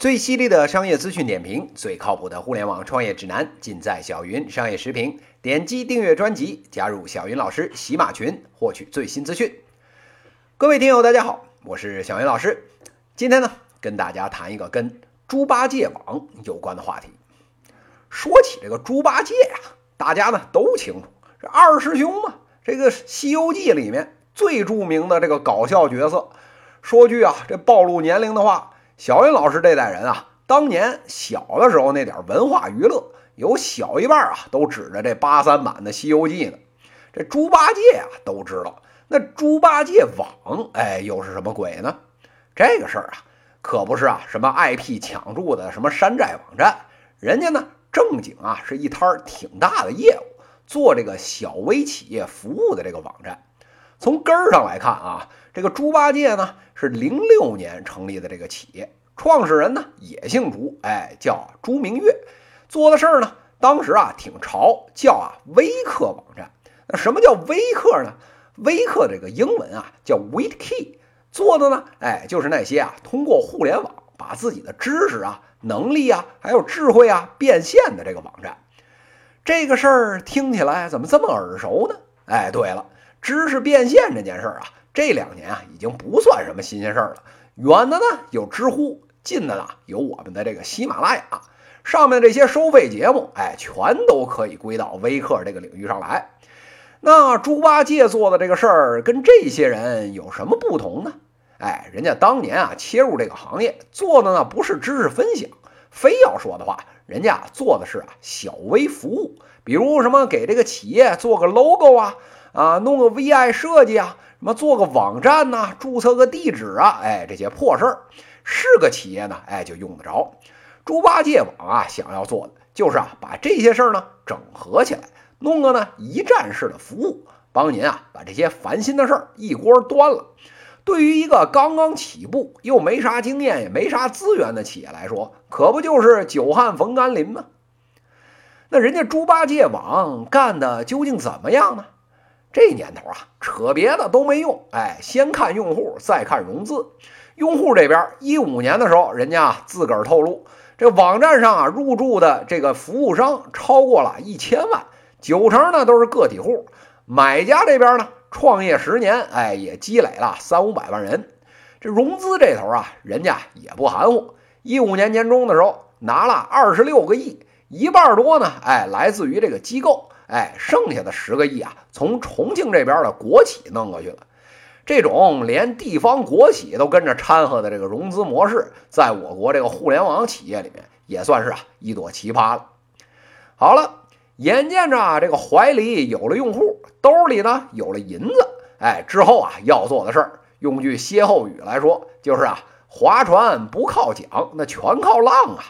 最犀利的商业资讯点评，最靠谱的互联网创业指南，尽在小云商业时评。点击订阅专辑，加入小云老师喜马群，获取最新资讯。各位听友，大家好，我是小云老师。今天呢，跟大家谈一个跟猪八戒网有关的话题。说起这个猪八戒啊，大家呢都清楚，这二师兄嘛，这个《西游记》里面最著名的这个搞笑角色。说句啊，这暴露年龄的话，小云老师这代人啊，当年小的时候那点文化娱乐，有小一半啊都指着这八三版的《西游记》呢。这猪八戒啊都知道，那猪八戒网，哎，又是什么鬼呢？这个事儿啊，可不是啊什么 IP 抢注的什么山寨网站，人家呢正经啊是一摊挺大的业务，做这个小微企业服务的这个网站。从根儿上来看啊，这个猪八戒呢是零六年成立的这个企业，创始人呢也姓朱，哎，叫朱明月，做的事儿呢，当时啊挺潮，叫啊微客网站。那什么叫微客呢？微客这个英文啊叫 WeKey，做的呢，哎，就是那些啊通过互联网把自己的知识啊、能力啊，还有智慧啊变现的这个网站。这个事儿听起来怎么这么耳熟呢？哎，对了。知识变现这件事儿啊，这两年啊已经不算什么新鲜事儿了。远的呢有知乎，近的呢有我们的这个喜马拉雅，上面这些收费节目，哎，全都可以归到微课这个领域上来。那猪八戒做的这个事儿跟这些人有什么不同呢？哎，人家当年啊切入这个行业做的呢不是知识分享，非要说的话，人家做的是啊小微服务，比如什么给这个企业做个 logo 啊。啊，弄个 VI 设计啊，什么做个网站呐，注册个地址啊，哎，这些破事儿，是个企业呢，哎，就用得着。猪八戒网啊，想要做的就是啊，把这些事儿呢整合起来，弄个呢一站式的服务，帮您啊把这些烦心的事儿一锅端了。对于一个刚刚起步又没啥经验也没啥资源的企业来说，可不就是久旱逢甘霖吗？那人家猪八戒网干的究竟怎么样呢？这年头啊，扯别的都没用，哎，先看用户，再看融资。用户这边，一五年的时候，人家自个儿透露，这网站上啊入驻的这个服务商超过了一千万，九成呢都是个体户。买家这边呢，创业十年，哎，也积累了三五百万人。这融资这头啊，人家也不含糊，一五年年中的时候拿了二十六个亿，一半多呢，哎，来自于这个机构。哎，剩下的十个亿啊，从重庆这边的国企弄过去了。这种连地方国企都跟着掺和的这个融资模式，在我国这个互联网企业里面也算是啊一朵奇葩了。好了，眼见着啊这个怀里有了用户，兜里呢有了银子，哎，之后啊要做的事儿，用句歇后语来说，就是啊划船不靠桨，那全靠浪啊。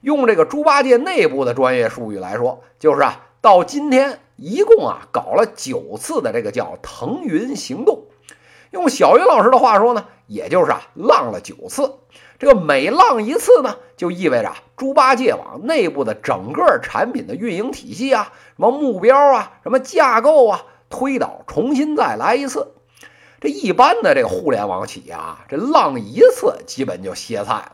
用这个猪八戒内部的专业术语来说，就是啊。到今天一共啊搞了九次的这个叫腾云行动，用小云老师的话说呢，也就是啊浪了九次。这个每浪一次呢，就意味着猪八戒网内部的整个产品的运营体系啊、什么目标啊、什么架构啊，推倒重新再来一次。这一般的这个互联网企业啊，这浪一次基本就歇菜了。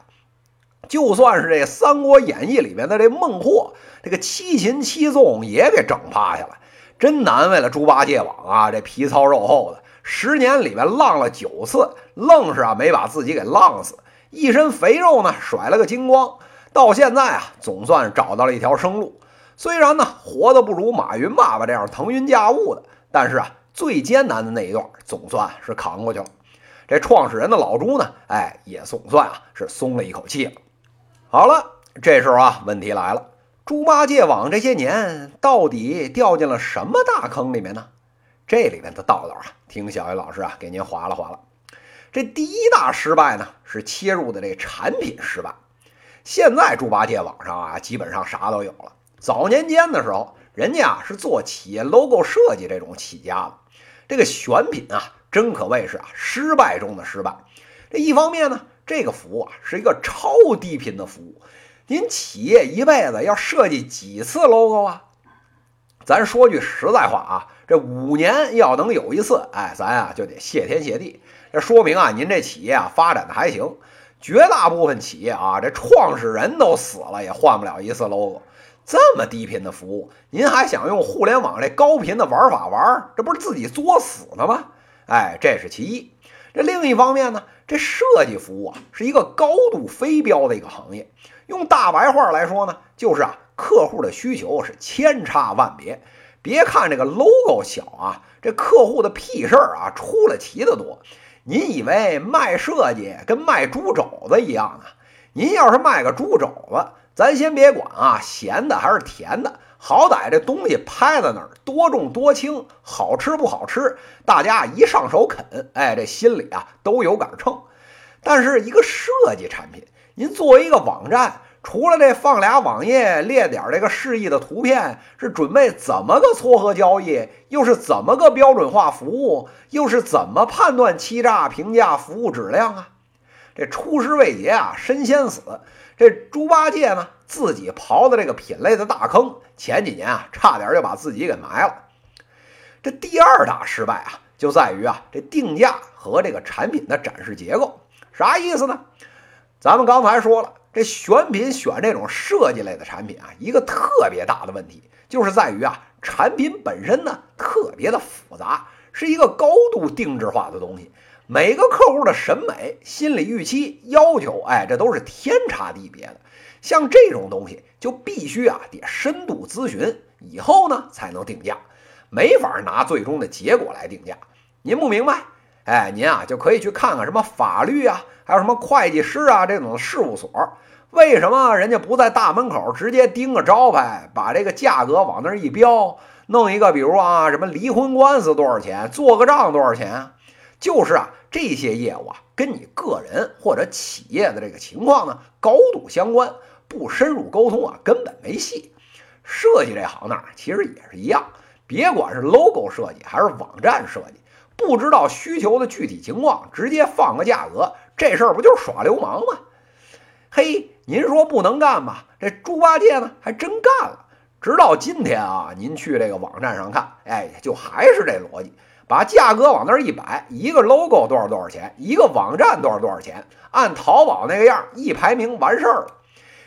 就算是这《三国演义》里面的这孟获，这个七擒七纵也给整趴下了，真难为了猪八戒网啊！这皮糙肉厚的，十年里面浪了九次，愣是啊没把自己给浪死，一身肥肉呢甩了个精光，到现在啊总算找到了一条生路。虽然呢活的不如马云爸爸这样腾云驾雾的，但是啊最艰难的那一段总算是扛过去了。这创始人的老朱呢，哎也总算啊是松了一口气了。好了，这时候啊，问题来了，猪八戒网这些年到底掉进了什么大坑里面呢？这里面的道道啊，听小鱼老师啊给您划拉划拉。这第一大失败呢，是切入的这产品失败。现在猪八戒网上啊，基本上啥都有了。早年间的时候，人家啊是做企业 logo 设计这种起家的，这个选品啊，真可谓是啊失败中的失败。这一方面呢。这个服务啊是一个超低频的服务，您企业一辈子要设计几次 logo 啊？咱说句实在话啊，这五年要能有一次，哎，咱啊就得谢天谢地。这说明啊，您这企业啊发展的还行。绝大部分企业啊，这创始人都死了也换不了一次 logo。这么低频的服务，您还想用互联网这高频的玩法玩？这不是自己作死呢吗？哎，这是其一。这另一方面呢，这设计服务啊，是一个高度非标的一个行业。用大白话来说呢，就是啊，客户的需求是千差万别。别看这个 logo 小啊，这客户的屁事儿啊出了奇的多。您以为卖设计跟卖猪肘子一样呢？您要是卖个猪肘子。咱先别管啊，咸的还是甜的，好歹这东西拍在那儿，多重多轻，好吃不好吃，大家一上手啃，哎，这心里啊都有杆秤。但是一个设计产品，您作为一个网站，除了这放俩网页，列点这个示意的图片，是准备怎么个撮合交易，又是怎么个标准化服务，又是怎么判断欺诈评价服务质量啊？这出师未捷啊，身先死。这猪八戒呢，自己刨的这个品类的大坑，前几年啊，差点就把自己给埋了。这第二大失败啊，就在于啊，这定价和这个产品的展示结构，啥意思呢？咱们刚才说了，这选品选这种设计类的产品啊，一个特别大的问题，就是在于啊，产品本身呢，特别的复杂，是一个高度定制化的东西。每个客户的审美、心理预期、要求，哎，这都是天差地别的。像这种东西，就必须啊得深度咨询，以后呢才能定价，没法拿最终的结果来定价。您不明白，哎，您啊就可以去看看什么法律啊，还有什么会计师啊这种事务所，为什么人家不在大门口直接钉个招牌，把这个价格往那儿一标，弄一个比如啊什么离婚官司多少钱，做个账多少钱？就是啊。这些业务啊，跟你个人或者企业的这个情况呢高度相关，不深入沟通啊根本没戏。设计这行呢，其实也是一样，别管是 logo 设计还是网站设计，不知道需求的具体情况，直接放个价格，这事儿不就是耍流氓吗？嘿，您说不能干吧？这猪八戒呢还真干了。直到今天啊，您去这个网站上看，哎，就还是这逻辑。把价格往那儿一摆，一个 logo 多少多少钱，一个网站多少多少钱，按淘宝那个样一排名完事儿了。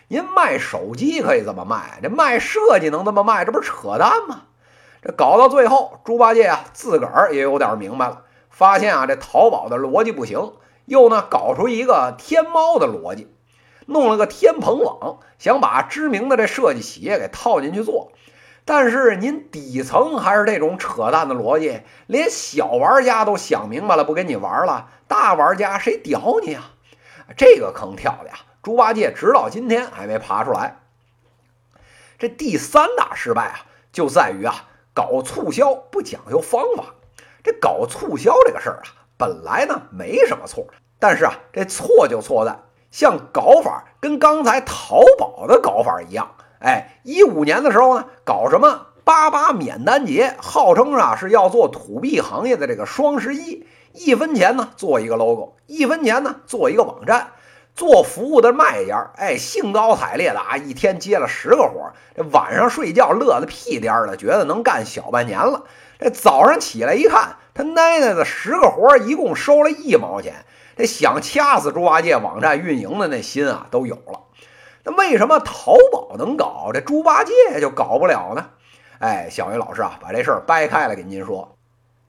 您卖手机可以这么卖，这卖设计能这么卖，这不是扯淡吗？这搞到最后，猪八戒啊自个儿也有点明白了，发现啊这淘宝的逻辑不行，又呢搞出一个天猫的逻辑，弄了个天蓬网，想把知名的这设计企业给套进去做。但是您底层还是这种扯淡的逻辑，连小玩家都想明白了，不跟你玩了，大玩家谁屌你啊？这个坑跳的呀，猪八戒直到今天还没爬出来。这第三大失败啊，就在于啊，搞促销不讲究方法。这搞促销这个事儿啊，本来呢没什么错，但是啊，这错就错在像搞法跟刚才淘宝的搞法一样。哎，一五年的时候呢，搞什么八八免单节，号称啊是要做土币行业的这个双十一，一分钱呢做一个 logo，一分钱呢做一个网站，做服务的卖家，哎，兴高采烈的啊，一天接了十个活，这晚上睡觉乐得屁颠儿的，觉得能干小半年了。这早上起来一看，他奶奶的十个活一共收了一毛钱，这想掐死猪八戒网站运营的那心啊都有了。那为什么淘宝能搞，这猪八戒就搞不了呢？哎，小云老师啊，把这事儿掰开了给您说。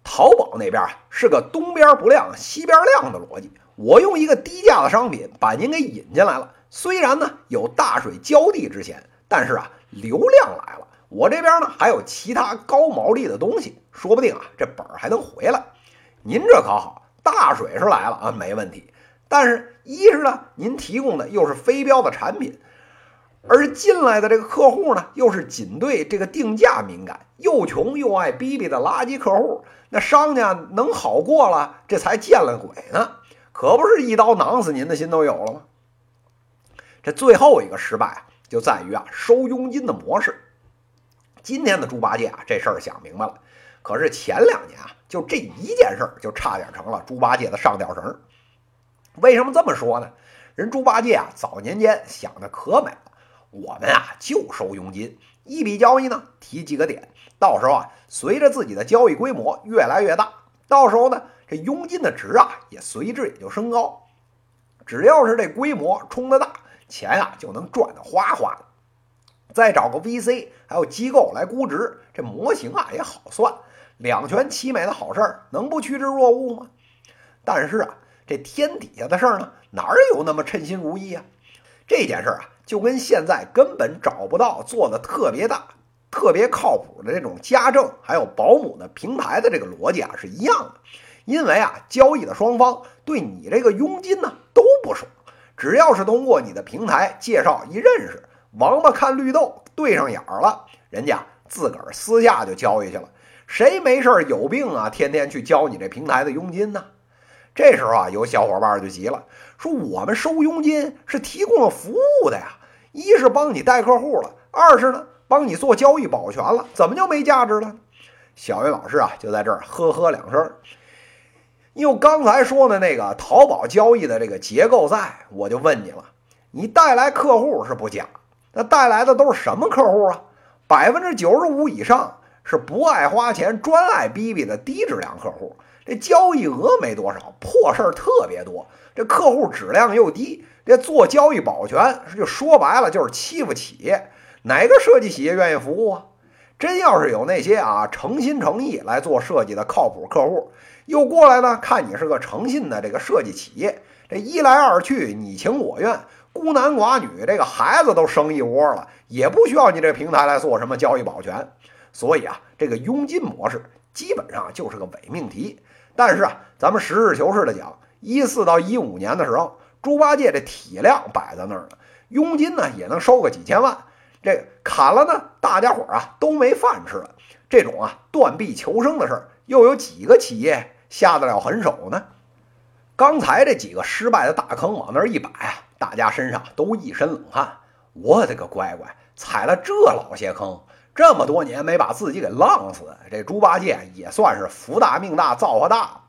淘宝那边啊是个东边不亮西边亮的逻辑，我用一个低价的商品把您给引进来了，虽然呢有大水浇地之嫌，但是啊流量来了，我这边呢还有其他高毛利的东西，说不定啊这本儿还能回来。您这可好，大水是来了啊，没问题。但是，一是呢，您提供的又是非标的产品，而进来的这个客户呢，又是仅对这个定价敏感、又穷又爱逼逼的垃圾客户，那商家能好过了，这才见了鬼呢，可不是一刀囊死您的心都有了吗？这最后一个失败啊，就在于啊收佣金的模式。今天的猪八戒啊，这事儿想明白了，可是前两年啊，就这一件事儿，就差点成了猪八戒的上吊绳。为什么这么说呢？人猪八戒啊，早年间想的可美了。我们啊就收佣金，一笔交易呢提几个点，到时候啊随着自己的交易规模越来越大，到时候呢这佣金的值啊也随之也就升高。只要是这规模冲得大，钱啊就能赚得哗哗的。再找个 VC 还有机构来估值，这模型啊也好算，两全其美的好事儿，能不趋之若鹜吗？但是啊，这天底下的事儿呢，哪有那么称心如意啊？这件事儿啊，就跟现在根本找不到做的特别大、特别靠谱的这种家政还有保姆的平台的这个逻辑啊是一样的。因为啊，交易的双方对你这个佣金呢都不爽，只要是通过你的平台介绍一认识。王八看绿豆对上眼儿了，人家自个儿私下就交易去了。谁没事儿有病啊？天天去交你这平台的佣金呢？这时候啊，有小伙伴就急了，说我们收佣金是提供了服务的呀，一是帮你带客户了，二是呢帮你做交易保全了，怎么就没价值了？小云老师啊，就在这儿呵呵两声。用刚才说的那个淘宝交易的这个结构在，我就问你了，你带来客户是不假。那带来的都是什么客户啊？百分之九十五以上是不爱花钱、专爱逼逼的低质量客户。这交易额没多少，破事儿特别多。这客户质量又低，这做交易保全就说白了就是欺负企业。哪个设计企业愿意服务啊？真要是有那些啊诚心诚意来做设计的靠谱客户，又过来呢看你是个诚信的这个设计企业，这一来二去你情我愿。孤男寡女，这个孩子都生一窝了，也不需要你这平台来做什么交易保全。所以啊，这个佣金模式基本上就是个伪命题。但是啊，咱们实事求是的讲，一四到一五年的时候，猪八戒这体量摆在那儿呢，佣金呢也能收个几千万。这砍了呢，大家伙啊都没饭吃了。这种啊断臂求生的事儿，又有几个企业下得了狠手呢？刚才这几个失败的大坑往那儿一摆啊。大家身上都一身冷汗，我的个乖乖，踩了这老些坑，这么多年没把自己给浪死，这猪八戒也算是福大命大造化大。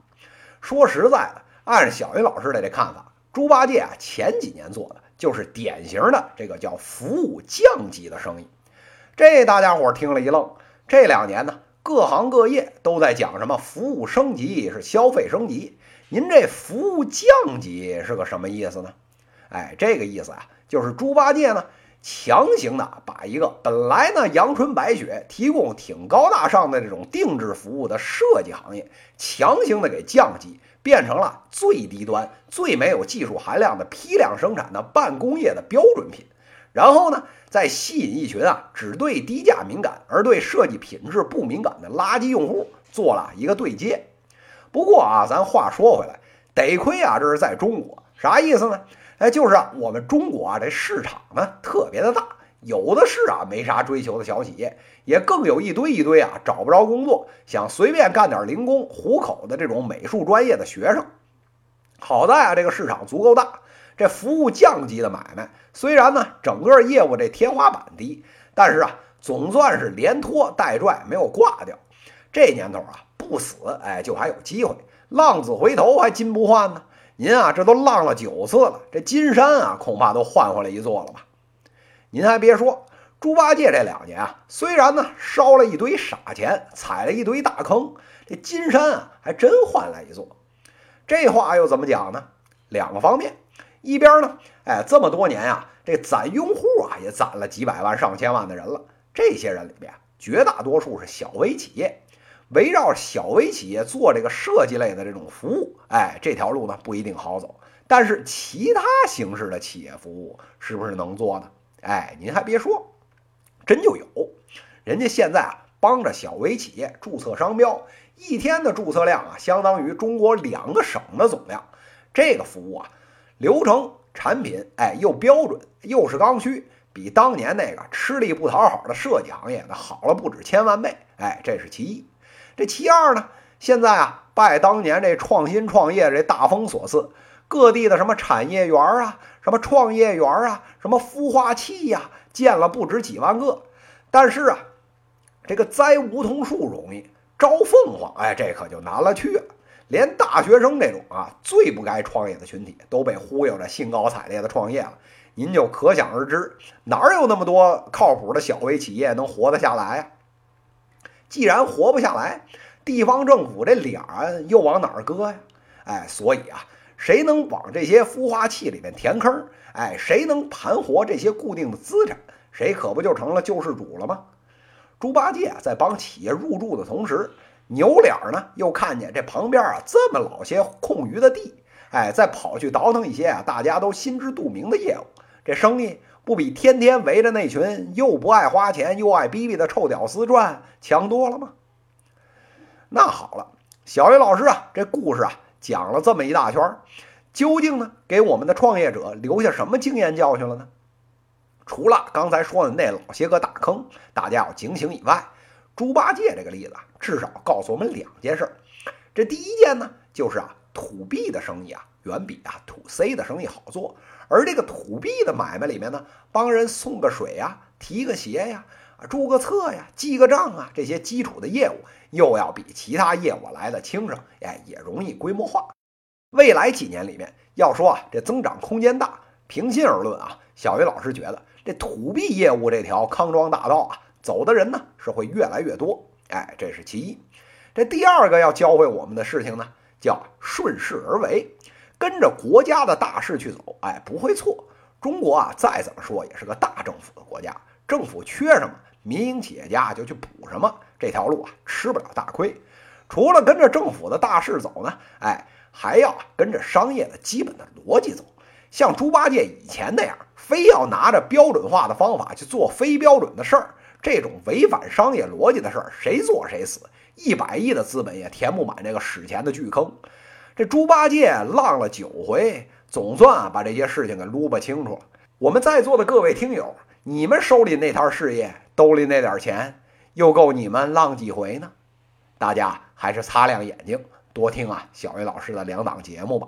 说实在的，按小云老师的这看法，猪八戒啊前几年做的就是典型的这个叫服务降级的生意。这大家伙听了一愣。这两年呢，各行各业都在讲什么服务升级是消费升级，您这服务降级是个什么意思呢？哎，这个意思啊，就是猪八戒呢，强行的把一个本来呢阳春白雪、提供挺高大上的这种定制服务的设计行业，强行的给降级，变成了最低端、最没有技术含量的批量生产的半工业的标准品。然后呢，再吸引一群啊只对低价敏感而对设计品质不敏感的垃圾用户，做了一个对接。不过啊，咱话说回来，得亏啊，这是在中国，啥意思呢？哎，就是啊，我们中国啊，这市场呢特别的大，有的是啊没啥追求的小企业，也更有一堆一堆啊找不着工作，想随便干点零工糊口的这种美术专业的学生。好在啊，这个市场足够大，这服务降级的买卖，虽然呢整个业务这天花板低，但是啊总算是连拖带拽没有挂掉。这年头啊不死，哎就还有机会，浪子回头还金不换呢。您啊，这都浪了九次了，这金山啊，恐怕都换回来一座了吧？您还别说，猪八戒这两年啊，虽然呢烧了一堆傻钱，踩了一堆大坑，这金山啊还真换来一座。这话又怎么讲呢？两个方面，一边呢，哎，这么多年啊，这攒用户啊也攒了几百万、上千万的人了，这些人里边绝大多数是小微企业。围绕小微企业做这个设计类的这种服务，哎，这条路呢不一定好走。但是其他形式的企业服务是不是能做呢？哎，您还别说，真就有。人家现在啊，帮着小微企业注册商标，一天的注册量啊，相当于中国两个省的总量。这个服务啊，流程、产品，哎，又标准又是刚需，比当年那个吃力不讨好的设计行业那好了不止千万倍。哎，这是其一。这其二呢？现在啊，拜当年这创新创业这大风所赐，各地的什么产业园啊，什么创业园啊，什么孵化器呀，建了不止几万个。但是啊，这个栽梧桐树容易，招凤凰，哎，这可就难了去了。连大学生这种啊最不该创业的群体都被忽悠着兴高采烈的创业了，您就可想而知，哪有那么多靠谱的小微企业能活得下来？既然活不下来，地方政府这脸儿又往哪儿搁呀？哎，所以啊，谁能往这些孵化器里面填坑？哎，谁能盘活这些固定的资产，谁可不就成了救世主了吗？猪八戒，在帮企业入驻的同时，扭脸呢又看见这旁边啊这么老些空余的地，哎，再跑去倒腾一些啊大家都心知肚明的业务，这生意不比天天围着那群又不爱花钱又爱逼逼的臭屌丝转强多了吗？那好了，小鱼老师啊，这故事啊讲了这么一大圈，究竟呢给我们的创业者留下什么经验教训了呢？除了刚才说的那老些个大坑，大家要警醒以外，猪八戒这个例子至少告诉我们两件事。这第一件呢，就是啊土 B 的生意啊远比啊土 C 的生意好做，而这个土币的买卖里面呢，帮人送个水呀、提个鞋呀。注个册呀，记个账啊，这些基础的业务又要比其他业务来的轻省，哎，也容易规模化。未来几年里面，要说啊，这增长空间大。平心而论啊，小鱼老师觉得这土币业务这条康庄大道啊，走的人呢是会越来越多。哎，这是其一。这第二个要教会我们的事情呢，叫顺势而为，跟着国家的大势去走，哎，不会错。中国啊，再怎么说也是个大政府的国家，政府缺什么？民营企业家就去补什么，这条路啊吃不了大亏。除了跟着政府的大势走呢，哎，还要跟着商业的基本的逻辑走。像猪八戒以前那样，非要拿着标准化的方法去做非标准的事儿，这种违反商业逻辑的事儿，谁做谁死。一百亿的资本也填不满这个史前的巨坑。这猪八戒浪了九回，总算把这些事情给撸吧清楚了。我们在座的各位听友。你们手里那摊事业，兜里那点钱，又够你们浪几回呢？大家还是擦亮眼睛，多听啊小云老师的两档节目吧。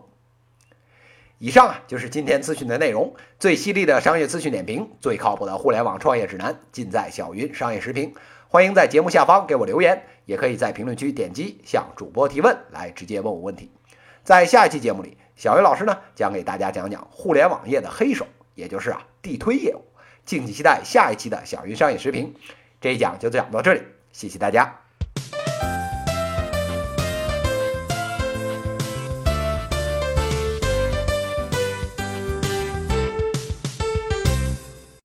以上啊就是今天资讯的内容，最犀利的商业资讯点评，最靠谱的互联网创业指南，尽在小云商业时评。欢迎在节目下方给我留言，也可以在评论区点击向主播提问，来直接问我问题。在下一期节目里，小鱼老师呢将给大家讲讲互联网业的黑手，也就是啊地推业务。敬请期待下一期的小云商业视频，这一讲就讲到这里，谢谢大家。